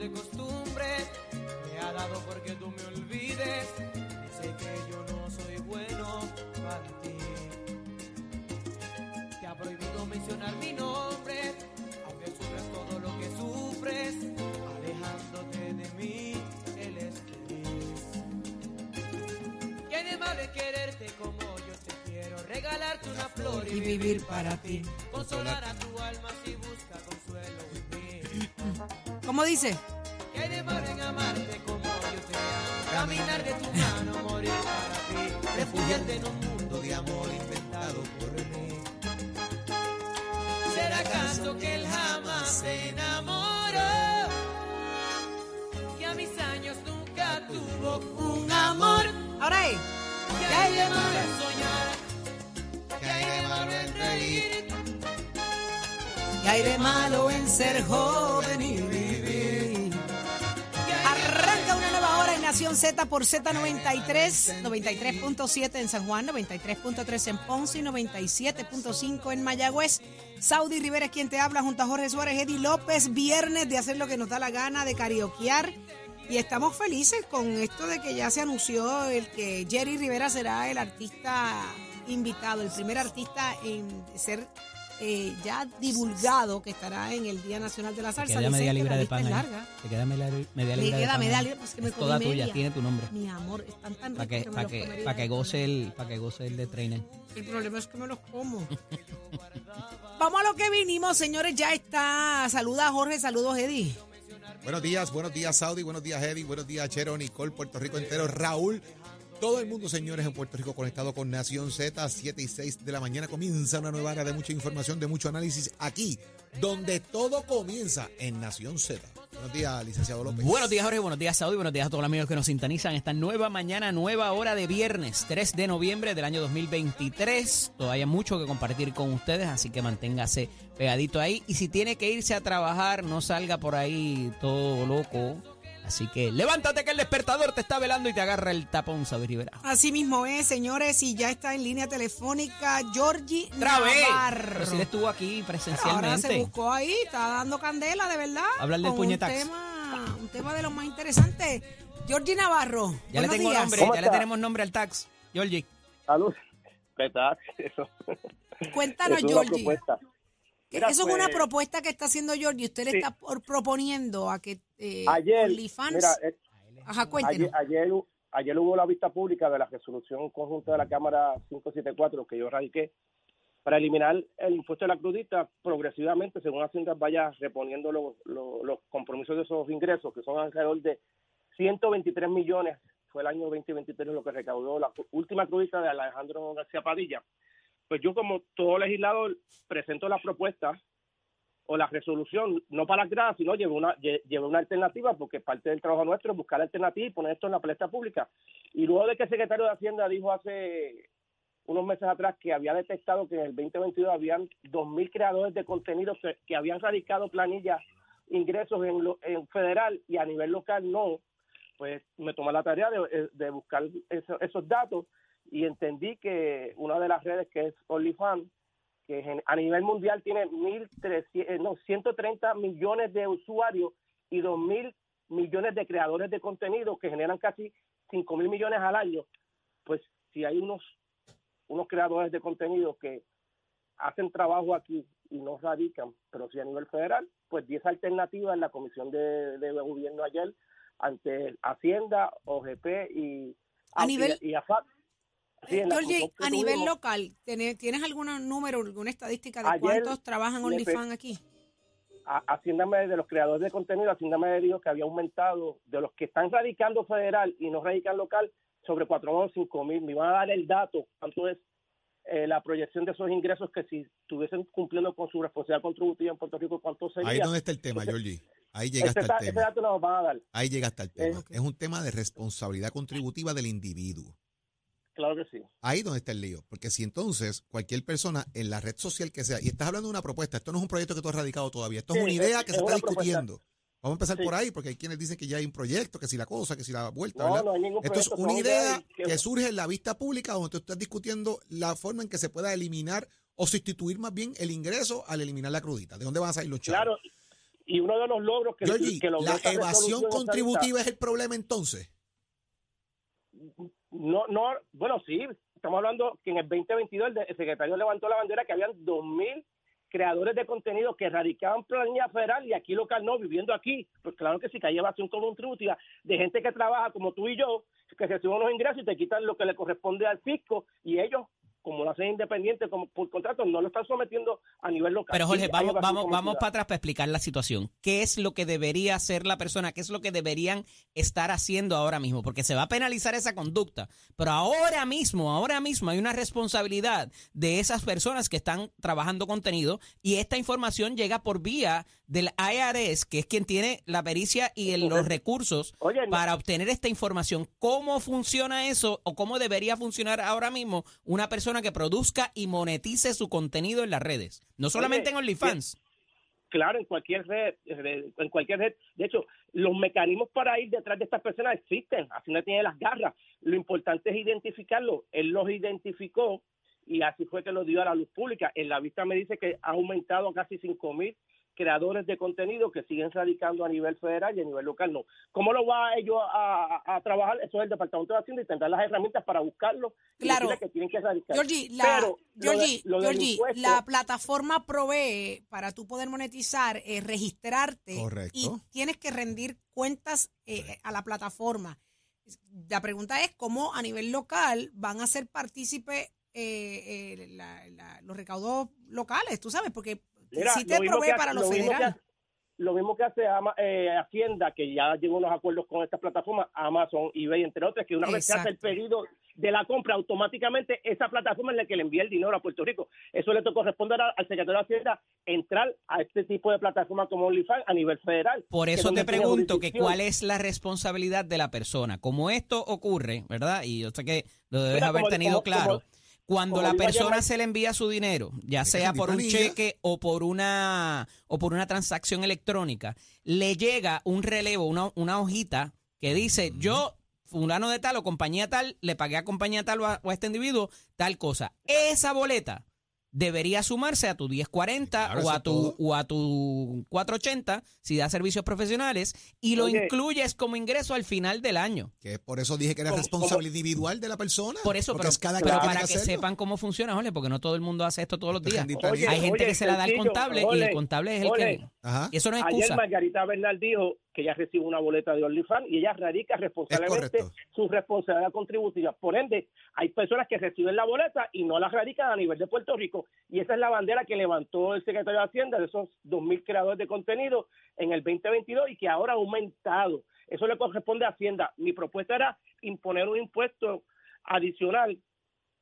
de costumbre. Me ha dado porque tú me olvides. Dice que yo no soy bueno para ti. Te ha prohibido mencionar mi nombre, aunque sufras todo lo que sufres. Alejándote de mí, él es feliz. Tiene mal de quererte como yo te quiero, regalarte una flor y, Y vivir para ti. Consolar a tu alma si busca consuelo en mí. ¿Cómo dice? Que malo en amarte como yo te amo. Caminar de tu mano, morir para ti. Refugiarte en un mundo de amor inventado por mí. ¿Será acaso que él jamás se enamoró? Que a mis años nunca tuvo un amor. Ahora es. Que hay de malo en soñar? Que hay de malo en reír? ¿Qué hay de malo en ser joven y Nación Z por Z93, 93.7 en San Juan, 93.3 en Ponce y 97.5 en Mayagüez. Saudi Rivera es quien te habla junto a Jorge Suárez, Eddie López, viernes de hacer lo que nos da la gana, de karaokear. Y estamos felices con esto de que ya se anunció el que Jerry Rivera será el artista invitado, el primer artista en ser eh, ya divulgado que estará en el Día Nacional de la Te Salsa. queda Dicen media la de pan larga. Te queda media, media de queda pan media pues que me Es comí toda media. tuya, tiene tu nombre. Mi amor, están tan Para ricos que, los que, para que goce el, para que goce el de trainer. el problema es que me los como. Vamos a lo que vinimos, señores. Ya está. Saluda Jorge, saludos Eddie. Buenos días, buenos días Saudi, buenos días Eddie, buenos días Chero, Nicole, Puerto Rico entero, Raúl. Todo el mundo, señores, en Puerto Rico conectado con Nación Z, 7 y 6 de la mañana. Comienza una nueva hora de mucha información, de mucho análisis aquí, donde todo comienza en Nación Z. Buenos días, licenciado López. Buenos días, Jorge. Buenos días, Saudi. Buenos días a todos los amigos que nos sintonizan esta nueva mañana, nueva hora de viernes, 3 de noviembre del año 2023. Todavía mucho que compartir con ustedes, así que manténgase pegadito ahí. Y si tiene que irse a trabajar, no salga por ahí todo loco. Así que levántate que el despertador te está velando y te agarra el tapón, Saudi Rivera. Así mismo es, señores, y ya está en línea telefónica Georgie. Navarro. Pero si él estuvo aquí Ahora se presencialmente. buscó ahí, está dando candela, de verdad. Hablar del con puñetax. Un tema, un tema de los más interesantes. Georgie Navarro. Ya le tengo días. nombre, ¿Cómo ya le tenemos nombre al tax. Georgie. Salud. ¿Qué tal? Eso, Cuéntanos, es Georgie. Mira, Eso es una pues, propuesta que está haciendo Georgie. Usted le está por- proponiendo a que eh, Ayer, mira, eh, Ajá, ayer, ayer, ayer hubo la vista pública de la resolución conjunta de la Cámara 574 que yo radiqué para eliminar el impuesto de la crudita progresivamente según Hacienda vaya reponiendo los, los, los compromisos de esos ingresos que son alrededor de 123 millones fue el año 2023 lo que recaudó la última crudita de Alejandro García Padilla. Pues yo como todo legislador presento la propuesta o la resolución, no para las sino llevé una, lle- llevé una alternativa, porque parte del trabajo nuestro es buscar alternativas y poner esto en la palestra pública. Y luego de que el secretario de Hacienda dijo hace unos meses atrás que había detectado que en el 2022 habían 2.000 creadores de contenido que, habían radicado planillas, ingresos en, lo- en federal y a nivel local no, pues me tomé la tarea de, de buscar eso- esos datos y entendí que una de las redes que es OnlyFans, que a nivel mundial tiene 1.300, eh, no, 130 millones de usuarios y 2.000 millones de creadores de contenido que generan casi 5.000 millones al año, pues si hay unos, unos creadores de contenido que hacen trabajo aquí y no radican, pero sí a nivel federal, pues 10 alternativas en la Comisión de, de Gobierno ayer ante Hacienda, OGP y, A nivel- y, y AFAP. Sí, a nivel tuvimos, local, ¿tiene- ¿tienes algún número, alguna estadística de Ayer cuántos trabajan OnlyFans aquí? a- Hacienda me- de los creadores de contenido, Hacienda me dijo que había aumentado de los que están radicando federal y no radican local sobre 4 o 5 mil. Me iban a dar el dato, cuánto es eh, la proyección de esos ingresos que si estuviesen cumpliendo con su responsabilidad contributiva en Puerto Rico, cuánto sería. Ahí es donde está el tema, Georgie. Ahí llega ese, hasta el ese tema. dato nos van a dar, Ahí llega hasta el tema. Eh, Es un tema de responsabilidad contributiva del individuo. Claro que sí. Ahí donde está el lío. Porque si entonces cualquier persona en la red social que sea, y estás hablando de una propuesta, esto no es un proyecto que tú has radicado todavía, esto es una idea que es se está propuesta. discutiendo. Vamos a empezar Sí. por ahí, porque hay quienes dicen que ya hay un proyecto, que si la cosa, que si la vuelta, No, ¿verdad? no hay ningún Esto es una idea que- que surge en la vista pública donde tú estás discutiendo la forma en que se pueda eliminar o sustituir más bien el ingreso al eliminar la crudita. ¿De dónde van a salir los chavos? Claro, Y uno de los logros que, Georgie, que logró la evasión contributiva es el problema entonces. No, no, bueno, sí, estamos hablando que en el 2022 el, el secretario levantó la bandera que habían 2.000 creadores de contenido que radicaban planilla federal y aquí local no, viviendo aquí. Pues claro que sí, que hay evasión contributiva de gente que trabaja como tú y yo, que reciben unos ingresos y te quitan lo que le corresponde al fisco y ellos, como lo hacen independiente, como por contrato, no lo están sometiendo a nivel local. Pero Jorge, vamos, vamos, vamos para atrás para explicar la situación. ¿Qué es lo que debería hacer la persona? ¿Qué es lo que deberían estar haciendo ahora mismo? Porque se va a penalizar esa conducta. Pero ahora mismo, ahora mismo hay una responsabilidad de esas personas que están trabajando contenido y esta información llega por vía del IRS, que es quien tiene la pericia y el- los recursos Oye, no- para obtener esta información. ¿Cómo funciona eso o cómo debería funcionar ahora mismo una persona que produzca y monetice su contenido en las redes? No solamente en OnlyFans. Claro, en cualquier red, en cualquier red. De hecho, los mecanismos para ir detrás de estas personas existen. Así no tiene las garras. Lo importante es identificarlo. Él los identificó y así fue que lo dio a la luz pública. En la vista me dice que ha aumentado a casi 5 mil creadores de contenido que siguen radicando a nivel federal y a nivel local no. ¿Cómo lo va ellos a, a- a trabajar? Eso es el Departamento de Hacienda y tendrá las herramientas para buscarlo y Claro. decirle que tienen que radicar. Georgie, la, Pero lo de- Georgie, lo Georgie, impuesto- la plataforma provee para tú poder monetizar, eh, registrarte Correcto. y tienes que rendir cuentas eh, a la plataforma. La pregunta es cómo a nivel local van a ser partícipe eh, eh, la- la- los recaudos locales, tú sabes, porque Mira, si lo te mismo provee que para lo lo Lo mismo que hace Ama- eh, Hacienda, que ya llegó a unos acuerdos con estas plataformas, Amazon, eBay, entre otras, que una vez se hace el pedido de la compra, automáticamente esa plataforma es la que le envía el dinero a Puerto Rico. Eso le corresponde al secretario de Hacienda entrar a este tipo de plataformas como OnlyFans a nivel federal. Por eso te pregunto que cuál es la responsabilidad de la persona. Como esto ocurre, ¿verdad? Y yo sé que lo debes Mira, haber como- tenido como- claro. como- Cuando la persona se le envía su dinero, ya sea por un cheque o por una o por una transacción electrónica, le llega un relevo, una, una hojita que dice, yo, fulano de tal o compañía tal, le pagué a compañía tal o a, o a este individuo tal cosa. Esa boleta debería sumarse a tu 1040 Claro, o, a tu, o a tu 480 si da servicios profesionales y lo incluyes como ingreso al final del año. Que por eso dije que era responsabilidad individual de la persona. Por eso, porque pero, es cada pero para que, sepan cómo funciona, Jorge, porque no todo el mundo hace esto todos los días. Oye, Hay gente oye, que se la da al contable y el contable es el ole. que... Ajá. Y eso no es Ayer. Margarita Bernal dijo que ella recibe una boleta de OnlyFans y ella radica responsablemente su responsabilidad contributiva. Por ende, hay personas que reciben la boleta y no la radican a nivel de Puerto Rico. Y esa es la bandera que levantó el secretario de Hacienda de esos 2.000 creadores de contenido en el 2022 y que ahora ha aumentado. Eso le corresponde a Hacienda. Mi propuesta era imponer un impuesto adicional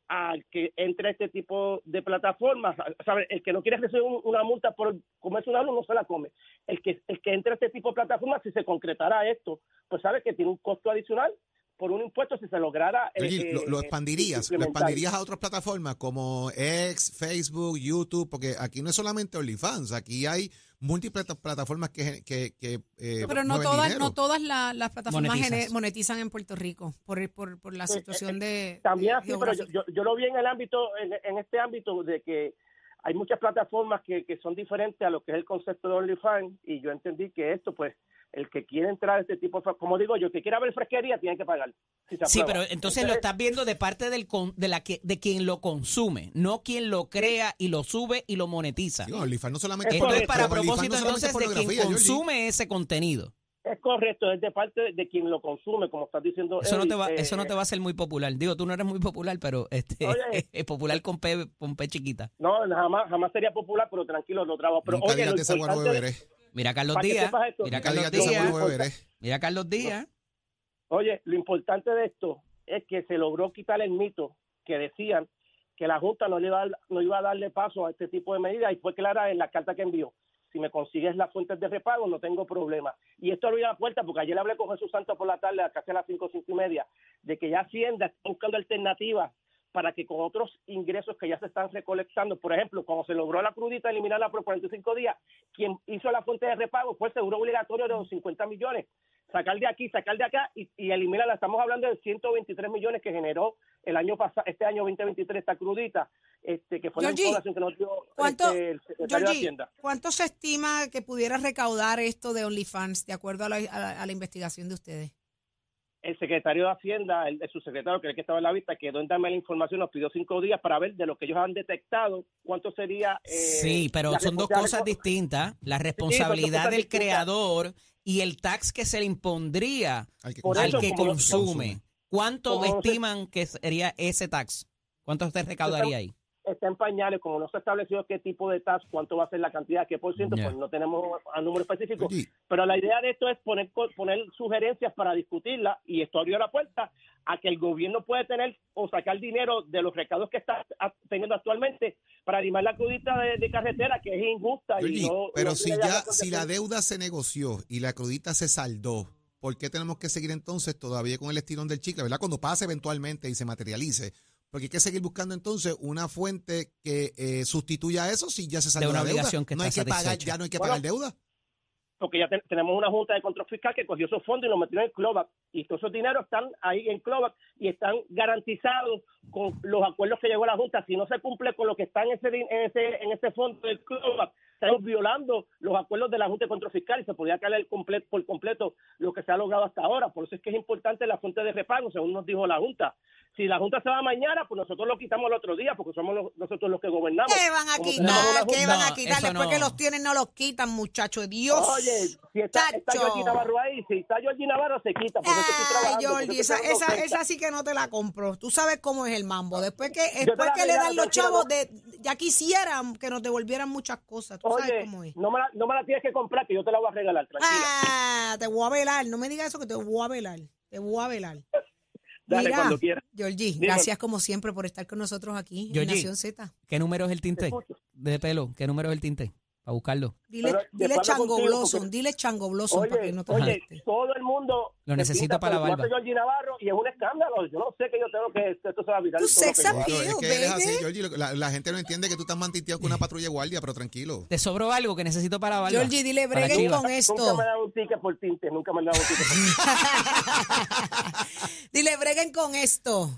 al que entre este tipo de plataformas, ¿sabe? el que no quiere recibir un- una multa por comerse una luz no se la come. El que el que entre a este tipo de plataformas, si se concretara esto, pues sabe que tiene un costo adicional por un impuesto si se lograra. eh, Oye, lo, lo eh, expandirías, lo expandirías a otras plataformas como X, Facebook, YouTube, porque aquí no es solamente OnlyFans, aquí hay múltiples plata- plataformas que, que, que eh, Pero no todas, dinero. no todas la- las plataformas monetizan en Puerto Rico por, por, por la Sí, situación de También de- así, pero yo, yo, yo lo vi en el ámbito, en, en este ámbito de que hay muchas plataformas que, que son diferentes a lo que es el concepto de OnlyFans y yo entendí que esto, pues, el que quiere entrar a este tipo de, como digo yo, el que quiera ver fresquería tiene que pagar. si Sí, pero entonces lo estás viendo de parte del con- de la que de quien lo consume, no quien lo crea y lo sube y lo monetiza. OnlyFans no solamente Esto es para no propósito entonces de quien Georgie. consume ese contenido. Es correcto, es de parte de quien lo consume, como estás diciendo. Eso no te va, eh, eso no te va a hacer muy popular. Digo, tú no eres muy popular, pero este Oye. es popular con P, con P chiquita. No, jamás, jamás sería popular, pero tranquilo, lo trabajo. Pero Nunca oye, lo importante-. Mira a Carlos Para Díaz, mira a Carlos Díaz, mira a Carlos Díaz. Oye, lo importante de esto es que se logró quitar el mito que decían que la Junta no, le iba a, dar- no iba a darle paso a este tipo de medidas y fue clara en la carta que envió. Si me consigues las fuentes de repago, no tengo problema. Y esto abrió la puerta porque ayer hablé con Jesús Santos por la tarde, casi a las cinco, cinco y media, de que ya Hacienda está buscando alternativas para que con otros ingresos que ya se están recolectando, por ejemplo, cuando se logró la crudita eliminarla por 45 días, quien hizo la fuente de repago fue el seguro obligatorio de los 50 millones. sacar de aquí, sacar de acá y, y eliminarla. Estamos hablando de 123 millones que generó el año pasado, este año 2023 esta crudita, este que fue Georgie, la información que nos dio ¿Cuánto, este, el secretario de Hacienda. ¿cuánto se estima que pudiera recaudar esto de OnlyFans de acuerdo a la, a- a la investigación de ustedes? El secretario de Hacienda, el, el subsecretario que el que estaba en la vista, quedó en darme la información, nos pidió cinco días para ver de lo que ellos han detectado, cuánto sería. eh, Sí, pero son dos cosas distintas. La responsabilidad del distintas. creador y el tax que se le impondría Al que Por al que consume. ¿Cuánto estiman que sería ese tax? ¿Cuánto usted recaudaría ahí? Está en pañales, como no se ha establecido qué tipo de tax, cuánto va a ser la cantidad, qué por ciento, pues no tenemos a número específico. Pero la idea de esto es poner, poner sugerencias para discutirla y esto abrió la puerta a que el gobierno puede tener o sacar dinero de los recaudos que está teniendo actualmente para animar la crudita de, de carretera, que es injusta. Y no, pero no si ya, si la deuda se negoció y la crudita se saldó, ¿por qué tenemos que seguir entonces todavía con el estirón del chicle, verdad? Cuando pase eventualmente y se materialice. Porque hay que seguir buscando entonces una fuente que eh, sustituya eso si ya se saldó una la deuda. obligación que no hay está que pagar, ya no hay que Bueno, pagar deuda. porque ya te- tenemos una junta de control fiscal que cogió esos fondos y los metió en el CLOVAC y todos esos dineros están ahí en CLOVAC y están garantizados con los acuerdos que llegó la junta. Si no se cumple con lo que está en ese din- en ese en ese fondo del CLOVAC, estamos violando los acuerdos de la junta de control fiscal y se podría caer comple- por completo lo que se ha logrado hasta ahora. Por eso es que es importante la fuente de repago, según nos dijo la junta. Si la junta se va mañana, pues nosotros lo quitamos el otro día porque somos los- nosotros los que gobernamos. ¿Qué van a Como quitar? ¿Qué van a No, quitar? eso Después no. que los tienen, no los quitan, muchachos. Dios. Oye, si está, está Chacho. Georgie Navarro ahí, si está Georgie Navarro se quita. Por eso estoy Ay, Georgie, esa, esa, esa sí que no te la compro. Tú sabes cómo es el mambo. Después que, después que le dan los chavos, no. de, ya quisieran que nos devolvieran muchas cosas. Oye, cómo es. no me, la, no me la tienes que comprar, que yo te la voy a regalar, tranquila. Ah, te voy a velar. No me digas eso que te voy a velar. Te voy a velar. Dale, Mira, cuando quieras. Georgie, Dime. gracias como siempre por estar con nosotros aquí en. Nación Z. ¿Qué número es el tinte de pelo? ¿Qué número es el tinte? Para buscarlo. Dile, Pero dile Chango contigo, Blossom, porque- dile Chango Blossom para que Oye, no te oye, todo el mundo... Lo necesita para la barba. Georgie Navarro y es un escándalo. Yo no sé que yo tengo que... Esto se va a virar. Tu sex appeal. Es que eres así, Georgie. La, la gente no entiende que tú estás mantiteado con una patrulla de guardia, pero tranquilo. ¿Te sobró algo que necesito para la barba? Georgie, dile breguen con Nunca esto. me han dado un ticket por tinte, nunca me han dado un ticket por tinte. Dile breguen con esto.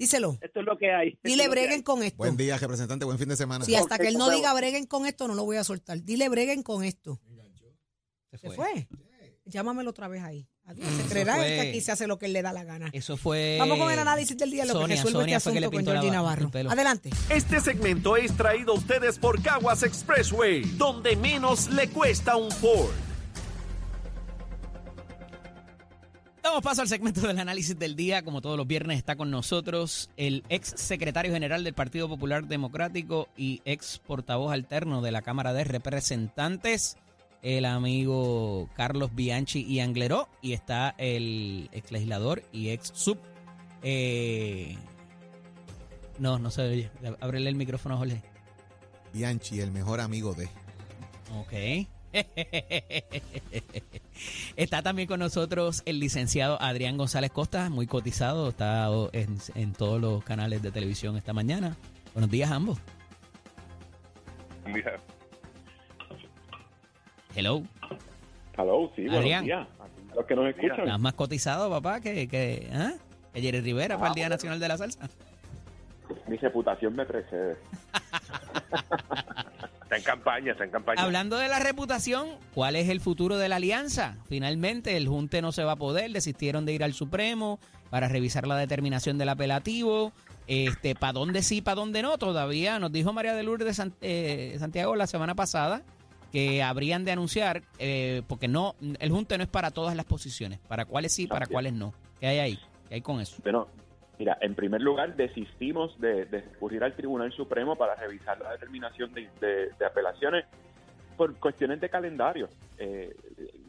Díselo. Esto es lo que hay. Esto Dile que breguen hay. con esto. Buen día, representante. Buen fin de semana. Sí, hasta que él no diga breguen con esto, no lo voy a soltar. Dile breguen con esto. Se ¿Se fue? Llámamelo otra vez ahí. Adiós. Se creerá él que fue- aquí se hace lo que él le da la gana. Eso fue. Vamos con el análisis del día, lo Sonia, que resuelve Sonia este fue que le asunto con Georgie Navarro. Adelante. Este segmento es traído a ustedes por Caguas Expressway, donde menos le cuesta un Ford. Damos paso al segmento del análisis del día. Como todos los viernes está con nosotros el ex secretario general del Partido Popular Democrático y ex portavoz alterno de la Cámara de Representantes, el amigo Carlos Bianchi y Angleró. Y está el ex legislador y ex sub. eh, no, no se oye. Ábrele el micrófono, Jorge. Bianchi, el mejor amigo de. Ok. Está también con nosotros el licenciado Adrián González Costa, muy cotizado, está en, en todos los canales de televisión esta mañana. Buenos días a ambos. Mira, Hello. hello, sí, buenos Adrián. días. A Los que nos escuchan. Estás más cotizado, papá, que, que, ¿ah? que Jerry Rivera para el Día Nacional de la Salsa. Mi reputación me precede. está en campaña, está en campaña. Hablando de la reputación, ¿cuál es el futuro de la alianza? Finalmente, el Junte no se va a poder, desistieron de ir al Supremo para revisar la determinación del apelativo. Este, ¿Para dónde sí, para dónde no? Todavía nos dijo María de Lourdes Sant- eh, Santiago la semana pasada que habrían de anunciar, eh, porque no, el Junte no es para todas las posiciones, para cuáles sí, para cuáles no. ¿Qué hay ahí? ¿Qué hay con eso? Bueno, mira, en primer lugar, desistimos de, de recurrir al Tribunal Supremo para revisar la determinación de, de- de apelaciones por cuestiones de calendario. Eh,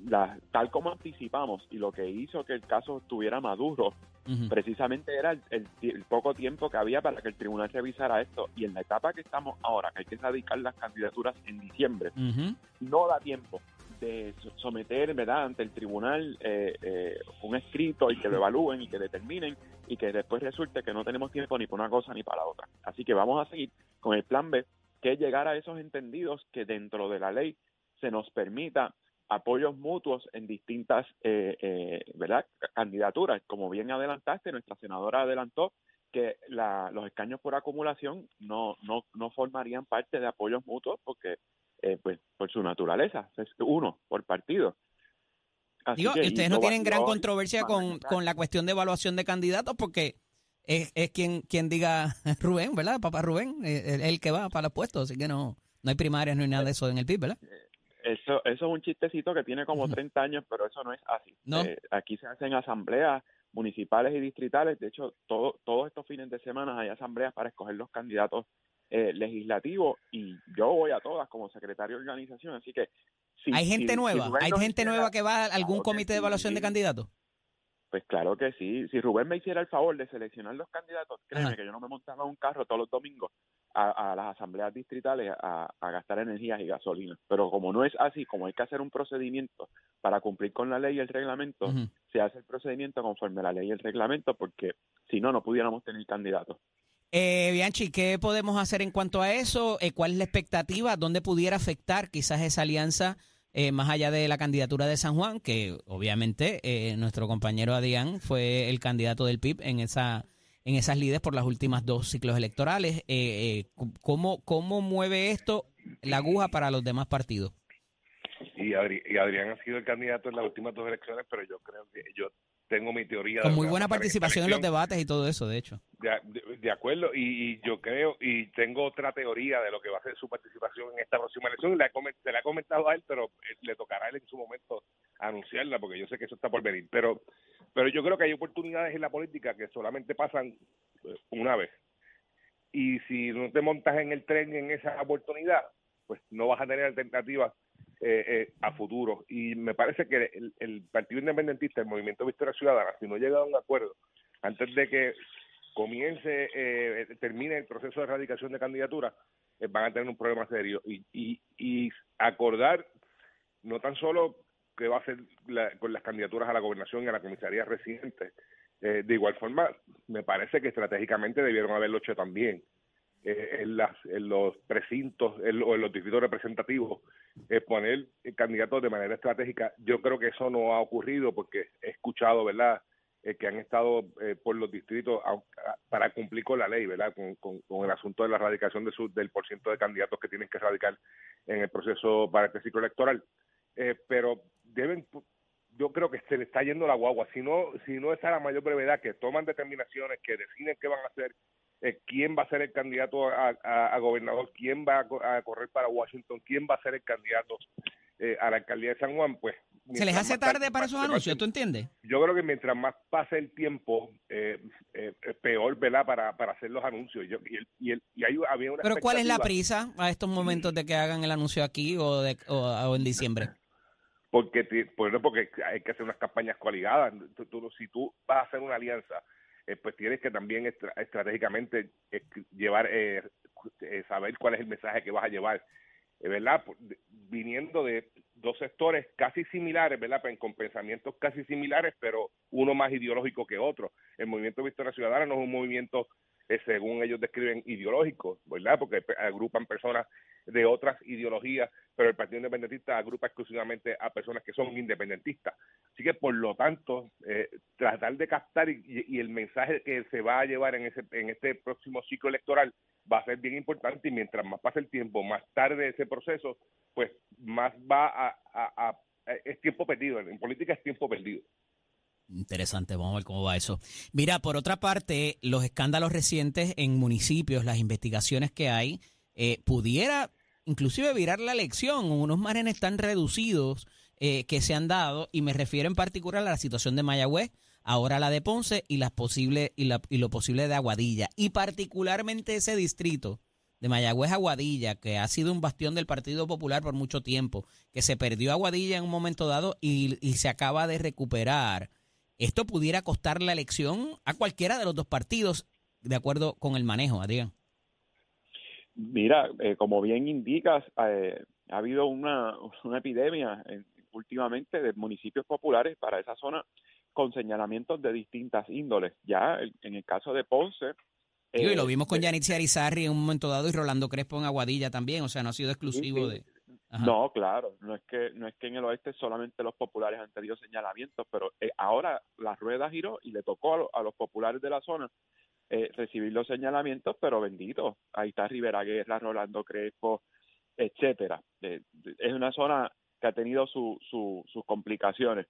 la- tal como anticipamos y lo que hizo que el caso estuviera maduro precisamente era el, el- el poco tiempo que había para que el tribunal revisara esto. Y en la etapa que estamos ahora, que hay que radicar las candidaturas en diciembre, no da tiempo de so- someter verdad ante el tribunal eh, eh, un escrito y que lo evalúen y que determinen y que después resulte que no tenemos tiempo ni para una cosa ni para la otra. Así que vamos a seguir con el plan B, que es llegar a esos entendidos que dentro de la ley se nos permita apoyos mutuos en distintas eh, eh, candidaturas. Como bien adelantaste, nuestra senadora adelantó que la, los escaños por acumulación no, no, no formarían parte de apoyos mutuos porque, eh, pues, por su naturaleza, es uno por partido. Así Digo, que- y ustedes no tienen gran controversia con, con la cuestión de evaluación de candidatos porque es, es quien, quien diga Rubén, ¿verdad? Papá Rubén, eh, el que va para los puestos, así que no, no hay primarias, no hay nada de eso en el PIB, ¿verdad? Eso, eso es un chistecito que tiene como 30 años, pero eso no es así. ¿No? Eh, aquí se hacen asambleas municipales y distritales. De hecho, todo, todos estos fines de semana hay asambleas para escoger los candidatos eh, legislativos y yo voy a todas como secretario de organización. Así que. Si- hay gente si nueva, hay gente hiciera- nueva que va a algún Claro comité de evaluación de candidatos. Pues claro que sí. Si Rubén me hiciera el favor de seleccionar los candidatos, créeme Ajá. que yo no me montaba un carro todos los domingos a, a las asambleas distritales a, a gastar energías y gasolina. Pero como no es así, como hay que hacer un procedimiento para cumplir con la ley y el reglamento, se hace el procedimiento conforme a la ley y el reglamento, porque si no, no pudiéramos tener candidatos. Eh, Bianchi, ¿qué podemos hacer en cuanto a eso? Eh, ¿Cuál es la expectativa? ¿Dónde pudiera afectar quizás esa alianza eh, más allá de la candidatura de San Juan? Que obviamente eh, nuestro compañero Adrián fue el candidato del PIB en esa en esas lides por las últimas dos ciclos electorales. Eh, ¿cómo, ¿Cómo mueve esto la aguja para los demás partidos? y Adrián ha sido el candidato en las últimas dos elecciones, pero yo creo que yo tengo mi teoría. Con muy buena participación en los debates y todo eso, de hecho. De, de- de acuerdo, y, y yo creo, y tengo otra teoría de lo que va a ser su participación en esta próxima elección, la he se la he comentado a él, pero eh, le tocará a él en su momento anunciarla, porque yo sé que eso está por venir. Pero, pero yo creo que hay oportunidades en la política que solamente pasan eh, una vez. Y si no te montas en el tren en esa oportunidad, pues no vas a tener alternativas eh, eh, a futuro. Y me parece que el, el Partido Independentista, el Movimiento Victoria Ciudadana, si no llega a un acuerdo antes de que comience, eh, termine el proceso de erradicación de candidatura, eh, van a tener un problema serio. Y, y, y acordar no tan solo que va a ser la- con las candidaturas a la gobernación y a la comisaría residente, eh, de igual forma, me parece que estratégicamente debieron haberlo hecho también. Eh, en, las, en los precintos en, lo- en los distritos representativos, eh, poner candidatos de manera estratégica. Yo creo que eso no ha ocurrido porque he escuchado, ¿verdad?, eh, que han estado eh, por los distritos a- para cumplir con la ley, ¿verdad?, con, con- el asunto de la erradicación de su, del porciento de candidatos que tienen que radicar en el proceso para este ciclo electoral. Pero deben, yo creo que se le está yendo la guagua. Si no, si no es a la mayor brevedad, que toman determinaciones, que deciden qué van a hacer, eh, quién va a ser el candidato a, a- a gobernador, quién va a, co- a correr para Washington, quién va a ser el candidato eh, a la alcaldía de San Juan, pues... ¿Se les hace tarde para esos anuncios? ¿Tú entiendes? yo creo que mientras más pase el tiempo, eh, eh, es peor, ¿verdad?, para, para hacer los anuncios. Yo, y, el- y, el- y hay, había una Pero ¿cuál es la prisa a estos momentos de que hagan el anuncio aquí o, de, o, o en diciembre? Porque, porque hay que hacer unas campañas coaligadas. Tú- tú- si tú vas a hacer una alianza, eh, pues tienes que también estra- estratégicamente eh, llevar, eh, eh, saber cuál es el mensaje que vas a llevar, eh, ¿verdad? Viniendo de dos sectores casi similares, ¿verdad? Pues, Con pensamientos casi similares, pero uno más ideológico que otro. El movimiento Victoria Ciudadana no es un movimiento, según ellos describen, ideológico, ¿verdad? Porque agrupan personas de otras ideologías, pero el Partido Independentista agrupa exclusivamente a personas que son independentistas. Así que, por lo tanto, eh, tratar de captar y el mensaje que se va a llevar en, ese, en este próximo ciclo electoral va a ser bien importante y mientras más pase el tiempo, más tarde ese proceso, pues más va a... a- a- es tiempo perdido, en política es tiempo perdido. Interesante, vamos a ver cómo va eso. Mira, por otra parte, los escándalos recientes en municipios, las investigaciones que hay, eh, pudiera inclusive virar la elección, unos márgenes tan reducidos eh, que se han dado, y me refiero en particular a la situación de Mayagüez, ahora la de Ponce y, las posibles y, la- y lo posible de Aguadilla, y particularmente ese distrito de Mayagüez Aguadilla, que ha sido un bastión del Partido Popular por mucho tiempo, que se perdió Aguadilla en un momento dado y se acaba de recuperar. Esto pudiera costar la elección a cualquiera de los dos partidos, de acuerdo con el manejo, Adrián. Mira, eh, como bien indicas, eh, ha habido una, una epidemia eh, últimamente de municipios populares para esa zona con señalamientos de distintas índoles. Ya en el caso de Ponce... Y eh, lo vimos con eh, Yanitza Arizarri en un momento dado y Rolando Crespo en Aguadilla también, o sea, no ha sido exclusivo Sí, sí. de... No, claro, no es que no es que en el oeste solamente los populares han tenido señalamientos, pero eh, ahora la rueda giró y le tocó a, a los populares de la zona eh, recibir los señalamientos, pero bendito, ahí está Rivera Guerra, Rolando Crespo, etcétera. Eh, es una zona que ha tenido su, su- sus complicaciones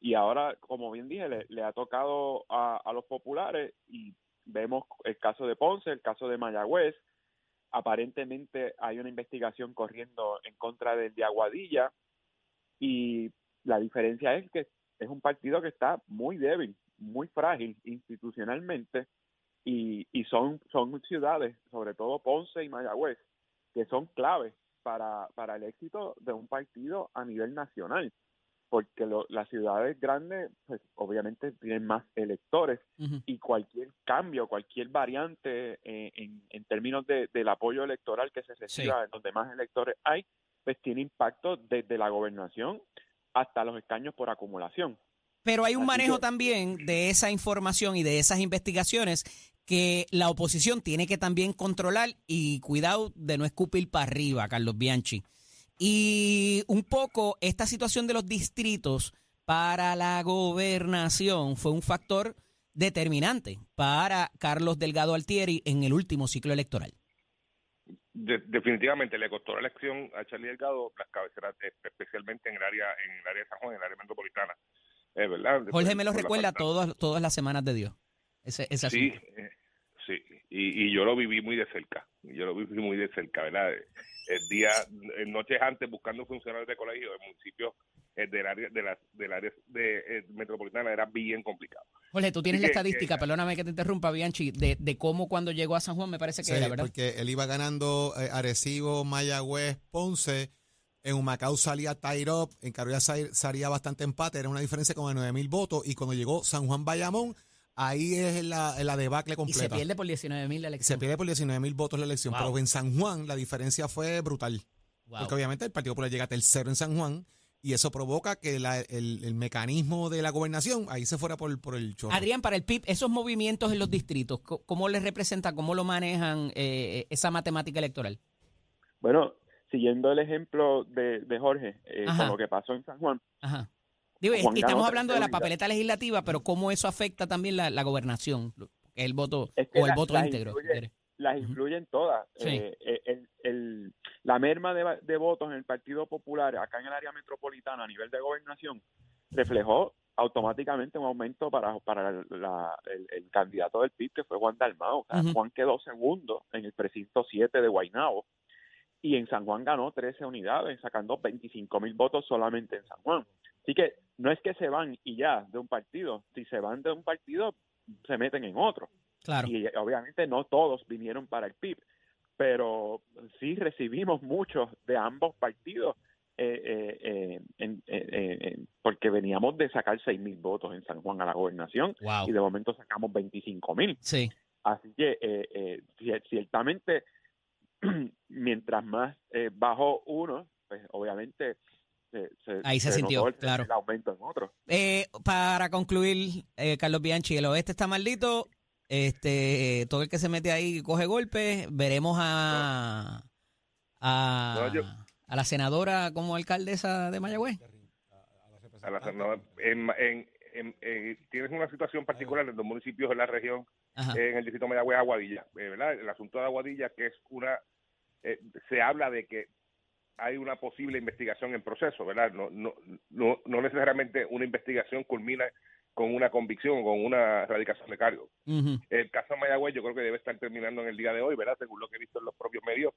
y ahora, como bien dije, le, le ha tocado a los populares y vemos el caso de Ponce, el caso de Mayagüez, aparentemente hay una investigación corriendo en contra del de Aguadilla y la diferencia es que es un partido que está muy débil, muy frágil institucionalmente y, son, son ciudades, sobre todo Ponce y Mayagüez, que son claves para, para el éxito de un partido a nivel nacional, porque lo- las ciudades grandes pues, obviamente tienen más electores y cualquier cambio, cualquier variante eh, en, en términos de- del apoyo electoral que se reciba en donde más electores hay, pues tiene impacto desde la gobernación hasta los escaños por acumulación. Pero hay un Así manejo que- también de esa información y de esas investigaciones que la oposición tiene que también controlar y cuidado de no escupir para arriba, Carlos Bianchi. Y un poco esta situación de los distritos para la gobernación fue un factor determinante para Carlos Delgado Altieri en el último ciclo electoral. De- definitivamente le costó la elección a Charlie Delgado las cabeceras, eh, especialmente en el área en el área de San Juan, en el área metropolitana. Es verdad. Jorge me lo recuerda todas, todas las semanas de Dios. Ese, ese Sí, eh, sí. Y, y yo lo viví muy de cerca. Yo lo viví muy de cerca, ¿verdad? El día, eh, noches antes, buscando funcionarios de colegio del municipio eh, del área de la, del área de, eh, metropolitana era bien complicado. Jorge, tú tienes Así la estadística, que- perdóname que te interrumpa, Bianchi, de, de cómo cuando llegó a San Juan me parece que Sí, era, ¿verdad? porque él iba ganando eh, Arecibo, Mayagüez, Ponce. En Humacao salía Tairop, en Carolina sa- salía bastante empate, era una diferencia como de 9 mil votos. Y cuando llegó San Juan Bayamón, ahí es la, la debacle Y completa. se pierde por 19 mil la Se elección. pierde por 19 mil votos la elección. Wow. Pero en San Juan la diferencia fue brutal. Wow. Porque obviamente el Partido Popular llega tercero en San Juan y eso provoca que la- el, el mecanismo de la gobernación ahí se fuera por, por el chorro. Adrián, para el PIB, esos movimientos en los distritos, ¿cómo les representa, cómo lo manejan eh, esa matemática electoral? Bueno, siguiendo el ejemplo de, de Jorge, eh, con lo que pasó en San Juan, Ajá. Digo, Juan estamos hablando de la papeleta legislativa, pero cómo eso afecta también la, la gobernación, el voto Es que o el la- voto las íntegro. influye- las influyen todas. Sí. Eh, eh, el- el- la merma de, de votos en el Partido Popular acá en el área metropolitana a nivel de gobernación reflejó automáticamente un aumento para, para la- el, el candidato del PIB, que fue Juan Dalmao. O sea, Ujú. Juan quedó segundo en el precinto 7 de Guaynabo y en San Juan ganó 13 unidades, sacando 25 mil votos solamente en San Juan. Así que no es que se van y ya de un partido, si se van de un partido, se meten en otro Claro. y eh, obviamente no todos vinieron para el PIB, pero sí recibimos muchos de ambos partidos eh, eh, eh, en- eh, eh, porque veníamos de sacar seis mil votos en San Juan a la gobernación Wow. y de momento sacamos 25 mil. Sí. Así que eh, eh, cier- ciertamente mientras más eh, bajó uno, pues obviamente se, se- Ahí se sintió, el, claro. el aumento en otro. Eh, para concluir, eh, Carlos Bianchi, el oeste está maldito. Este, todo el que se mete ahí coge golpes. Veremos a, a, No, yo- a la senadora como alcaldesa de Mayagüez. A la- no, en- en- en- en- tienes una situación particular en los municipios de la región Ajá. en el distrito de Mayagüez Aguadilla, eh, ¿verdad? El asunto de Aguadilla que es una eh, se habla de que hay una posible investigación en proceso, ¿verdad? No no no, no necesariamente una investigación culmina con una convicción o con una erradicación de cargo. El caso de Mayagüez yo creo que debe estar terminando en el día de hoy, ¿verdad? Según lo que he visto en los propios medios.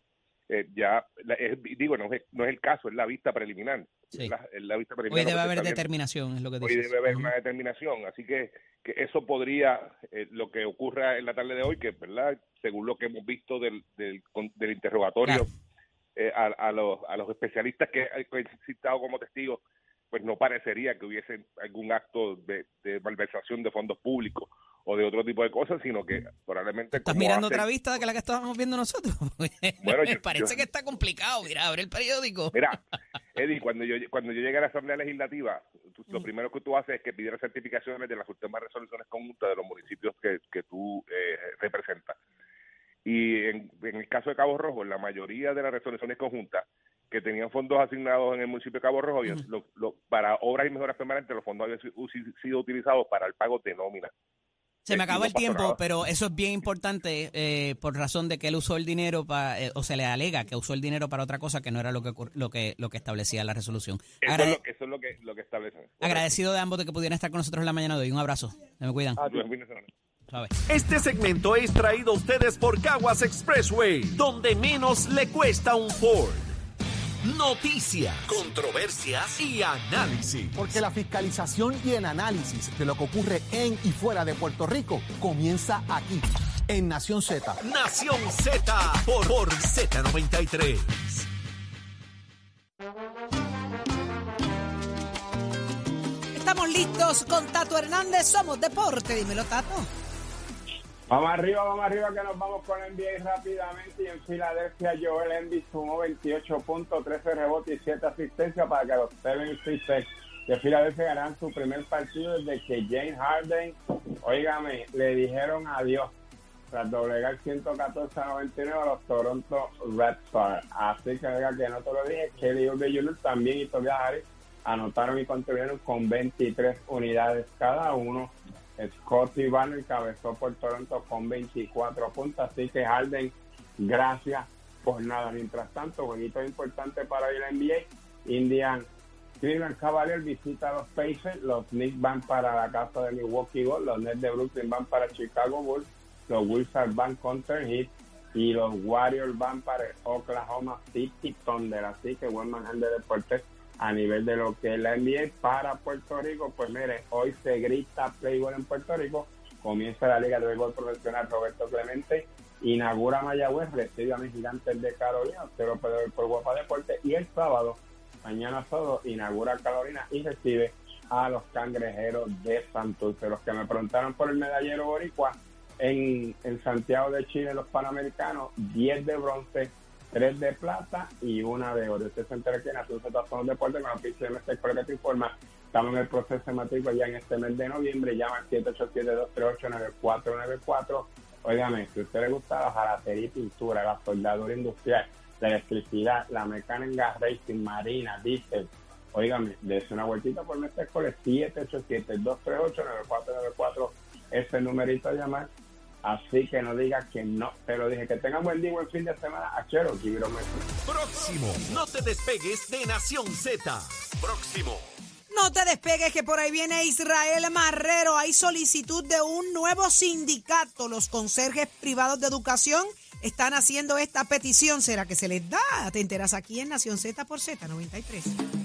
Eh, ya, la- es- digo, no es, no es el caso, es la vista preliminar. Sí. la vista Hoy preliminar lo debe haber determinación, es lo que Hoy dices. debe haber una determinación, así que, que eso podría, eh, lo que ocurra en la tarde de hoy, que verdad, según lo que hemos visto del, del, del interrogatorio Claro. Eh, a, a los, a los especialistas que han citado como testigos, pues no parecería que hubiese algún acto de, de malversación de fondos públicos o de otro tipo de cosas, sino que probablemente... ¿Estás mirando otra vista que la que estábamos viendo nosotros? Bueno, yo- Parece yo- que está complicado. Mira, abre el periódico. Mira, Eddie, cuando yo cuando yo llegué a la Asamblea Legislativa, tú- lo primero que tú haces es que pidieras certificaciones de las últimas resoluciones conjuntas de los municipios que, que tú eh, representas. Y en, en el caso de Cabo Rojo, la mayoría de las resoluciones conjuntas que tenían fondos asignados en el municipio de Cabo Rojo habían- lo- lo- para obras y mejoras permanentes, los fondos habían sido utilizados para el pago de nómina. Se me Eh, acabó el tiempo, pero eso es bien importante eh, por razón de que él usó el dinero para, o se le alega que usó el dinero para otra cosa que no era lo que lo que lo que establecía la resolución. Eso Agrade- es lo, que- eso es lo que, lo que establecen. agradecido de ambos de que pudieran estar con nosotros en la mañana de hoy. Un abrazo. Se me cuidan. Buen Este segmento es traído a ustedes por Caguas Expressway, donde menos le cuesta un Ford. Noticias, controversias y análisis. Porque la fiscalización y el análisis de lo que ocurre en y fuera de Puerto Rico comienza aquí, en Nación Z. Nación Z por, por Z93. Estamos listos con Tato Hernández. Somos Deporte. Dímelo, Tato. Vamos arriba, vamos arriba que nos vamos con NBA rápidamente y en Filadelfia Joel Embiid sumó 28 puntos, 13 rebotes y 7 asistencias para que los 76 de Filadelfia ganaran su primer partido desde que James Harden, óigame, le dijeron adiós tras doblegar 114 a 99 a los Toronto Red Stars. Así que oiga que no te lo dije, Kelly Oubre Jr. también y Tobias Harris anotaron y contribuyeron con 23 unidades cada uno. Scotty Barner cabezó por Toronto con 24 puntos, así que Harden, gracias por nada. Mientras tanto, bonito importante para ir a. NBA, Indian Cleveland Cavaliers visita a los Pacers, los Knicks van para la casa de Milwaukee Bulls, los Nets de Brooklyn van para Chicago Bulls, los Wizards van contra Heat. Y los Warriors van para el Oklahoma City Thunder. Así que buen manejo de deportes a nivel de lo que es la NBA para Puerto Rico. Pues mire, hoy se grita Playboy en Puerto Rico. Comienza la Liga de Béisbol Profesional Roberto Clemente. Inaugura Mayagüez, recibe a mis gigantes de Carolina. Usted lo puede ver por Guapa Deporte. Y el sábado, mañana sábado, inaugura Carolina y recibe a los cangrejeros de Santurce. Los que me preguntaron por el medallero boricua en, en Santiago de Chile, los Panamericanos, 10 de bronce, 3 de plata y una de oro. Usted se entera que en se son deportes con la oficina de que te informa. Estamos en el proceso de matrícula ya en este mes de noviembre. Llama al 787-238-9494. Óigame, si a usted le gusta la jaratería y pintura, la soldadura industrial, la electricidad, la mecánica racing, marina, diésel, óigame, dése una vueltita por Mestre Escoles 787-238-9494. Ese numerito a llamar. Así que no diga que no. Pero dije que tengan buen día, buen fin de semana. A message. Próximo, no te despegues de Nación Z. Próximo. No te despegues que por ahí viene Israel Marrero. Hay solicitud de un nuevo sindicato. Los conserjes privados de educación están haciendo esta petición. ¿Será que se les da? Te enteras aquí en Nación Z por Z93.